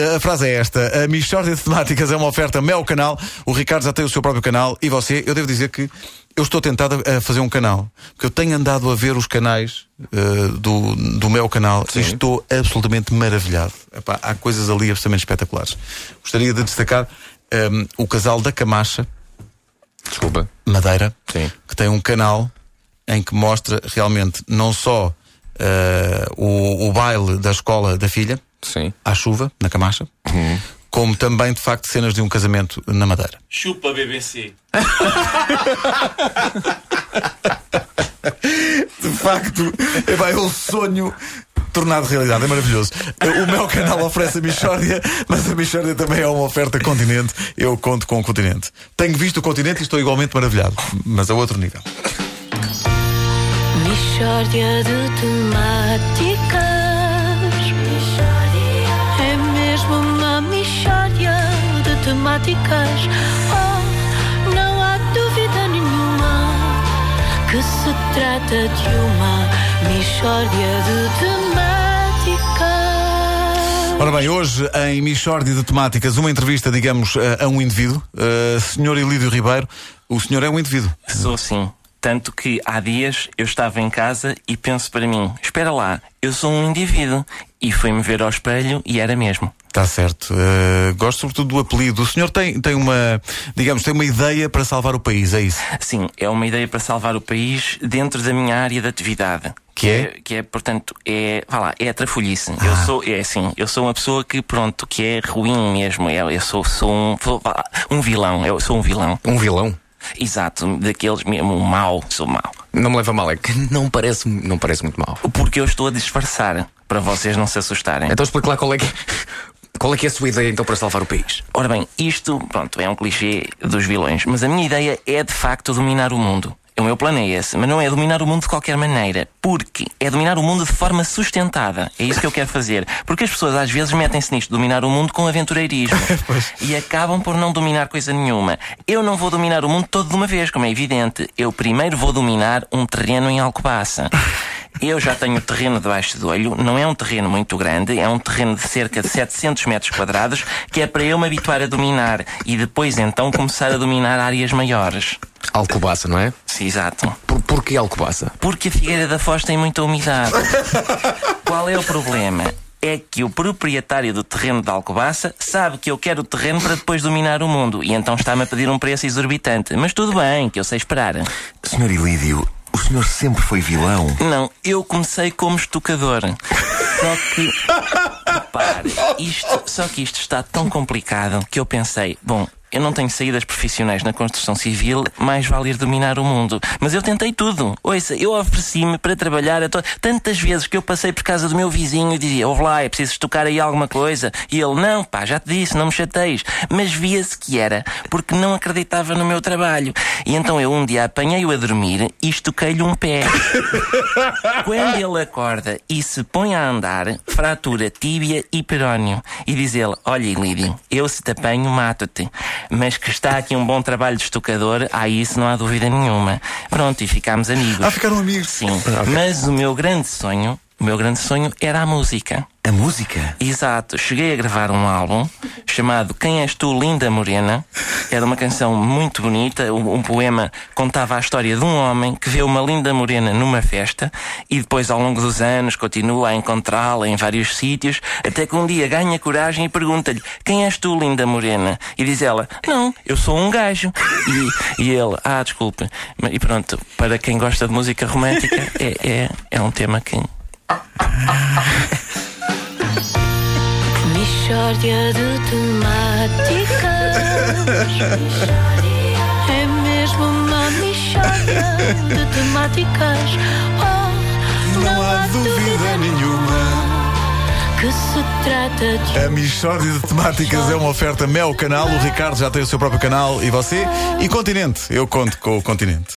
A frase é esta: a Michórdia de Temáticas é uma oferta Mel Canal. O Ricardo já tem o seu próprio canal e você, eu devo dizer que eu estou tentado a fazer um canal. Porque eu tenho andado a ver os canais uh, do, do meu canal Sim. e estou absolutamente maravilhado. Epá, há coisas ali absolutamente espetaculares. Gostaria de destacar um, ehm, o casal da Camacha. Desculpa. Madeira. Sim. Que tem um canal em que mostra realmente não só uh, o, o baile da escola da filha Sim. à chuva, na Camacha. Uhum. Como também, de facto, cenas de um casamento na Madeira. Chupa BBC. de facto, é bem, o sonho tornado realidade, é maravilhoso. O meu canal oferece a Michórdia, mas a Michórdia também é uma oferta continente. Eu conto com o continente. Tenho visto o continente e estou igualmente maravilhado, mas a outro nível. Michórdia de temática matemáticas. Oh, não há dúvida nenhuma que se trata de uma mistória de temáticas. Ora bem, hoje em Michórdia de Temáticas, uma entrevista, digamos, a, a um indivíduo. Uh, senhor Elídio Ribeiro, o senhor é um indivíduo. Sou sim. Tanto que há dias eu estava em casa e penso para mim: espera lá, eu sou um indivíduo. E fui-me ver ao espelho e era mesmo. Está certo. Uh, gosto sobretudo do apelido. O senhor tem, tem uma, digamos, tem uma ideia para salvar o país, é isso? Sim, é uma ideia para salvar o país dentro da minha área de atividade. Que é? Que é, portanto, é, vá lá, é a trafolhice. Ah. Eu sou, é assim, eu sou uma pessoa que, pronto, que é ruim mesmo. Eu, eu sou, sou um, um vilão. Eu sou um vilão. Um vilão? Exato, daqueles mesmo, mau, sou mau. Não me leva mal, é que não parece, não parece muito mal. Porque eu estou a disfarçar, para vocês não se assustarem. Então explique lá qual é que. Qual é que é a sua ideia então para salvar o país? Ora bem, isto, pronto, é um clichê dos vilões, mas a minha ideia é de facto dominar o mundo. O meu plano é esse, mas não é dominar o mundo de qualquer maneira, porque é dominar o mundo de forma sustentada. É isso que eu quero fazer. Porque as pessoas às vezes metem-se nisto, dominar o mundo com aventureirismo. e acabam por não dominar coisa nenhuma. Eu não vou dominar o mundo todo de uma vez, como é evidente. Eu primeiro vou dominar um terreno em Alcobaça. Eu já tenho terreno debaixo do olho, não é um terreno muito grande, é um terreno de cerca de 700 metros quadrados, que é para eu me habituar a dominar e depois então começar a dominar áreas maiores. Alcobaça, não é? Sim, exato. Por, porquê Alcobaça? Porque a Figueira da Foz tem muita umidade. Qual é o problema? é que o proprietário do terreno de Alcobaça sabe que eu quero o terreno para depois dominar o mundo e então está-me a pedir um preço exorbitante. Mas tudo bem, que eu sei esperar. Senhor Ilídio, senhor sempre foi vilão? Não, eu comecei como estocador. Só que. Repare, isto, só que isto está tão complicado que eu pensei, bom, eu não tenho saídas profissionais na construção civil, mais vale ir dominar o mundo. Mas eu tentei tudo. Ouça, eu ofereci-me para trabalhar to... tantas vezes que eu passei por casa do meu vizinho e dizia: Ouve lá, é preciso estocar aí alguma coisa. E ele: Não, pá, já te disse, não me chateis. Mas via-se que era, porque não acreditava no meu trabalho. E então eu um dia apanhei-o a dormir e estoquei-lhe um pé. Quando ele acorda e se põe a andar, fratura tíbia e perónio. E diz ele: Olha, Lídio, eu se te apanho, mato-te mas que está aqui um bom trabalho de estocador, há isso não há dúvida nenhuma. Pronto, e ficámos amigos. Ah, ficaram amigos? Sim. Ah, mas o meu grande sonho, o meu grande sonho era a música. A música? Exato. Cheguei a gravar um álbum chamado Quem És Tu, Linda Morena. Era uma canção muito bonita. Um, um, poema contava a história de um homem que vê uma linda morena numa festa e depois, ao longo dos anos, continua a encontrá-la em vários sítios, até que um dia ganha coragem e pergunta-lhe: Quem és tu, linda morena? E diz ela: Não, eu sou um gajo. E, e ele: Ah, desculpe. E pronto, para quem gosta de música romântica, é, é, é um tema que. Mistória de temáticas. É mesmo uma mistória de temáticas. Oh, não, não há dúvida nenhuma. Que se trata de. A Mistória de Temáticas é uma oferta Mel Canal. O Ricardo já tem o seu próprio canal. E você? E Continente. Eu conto com o Continente.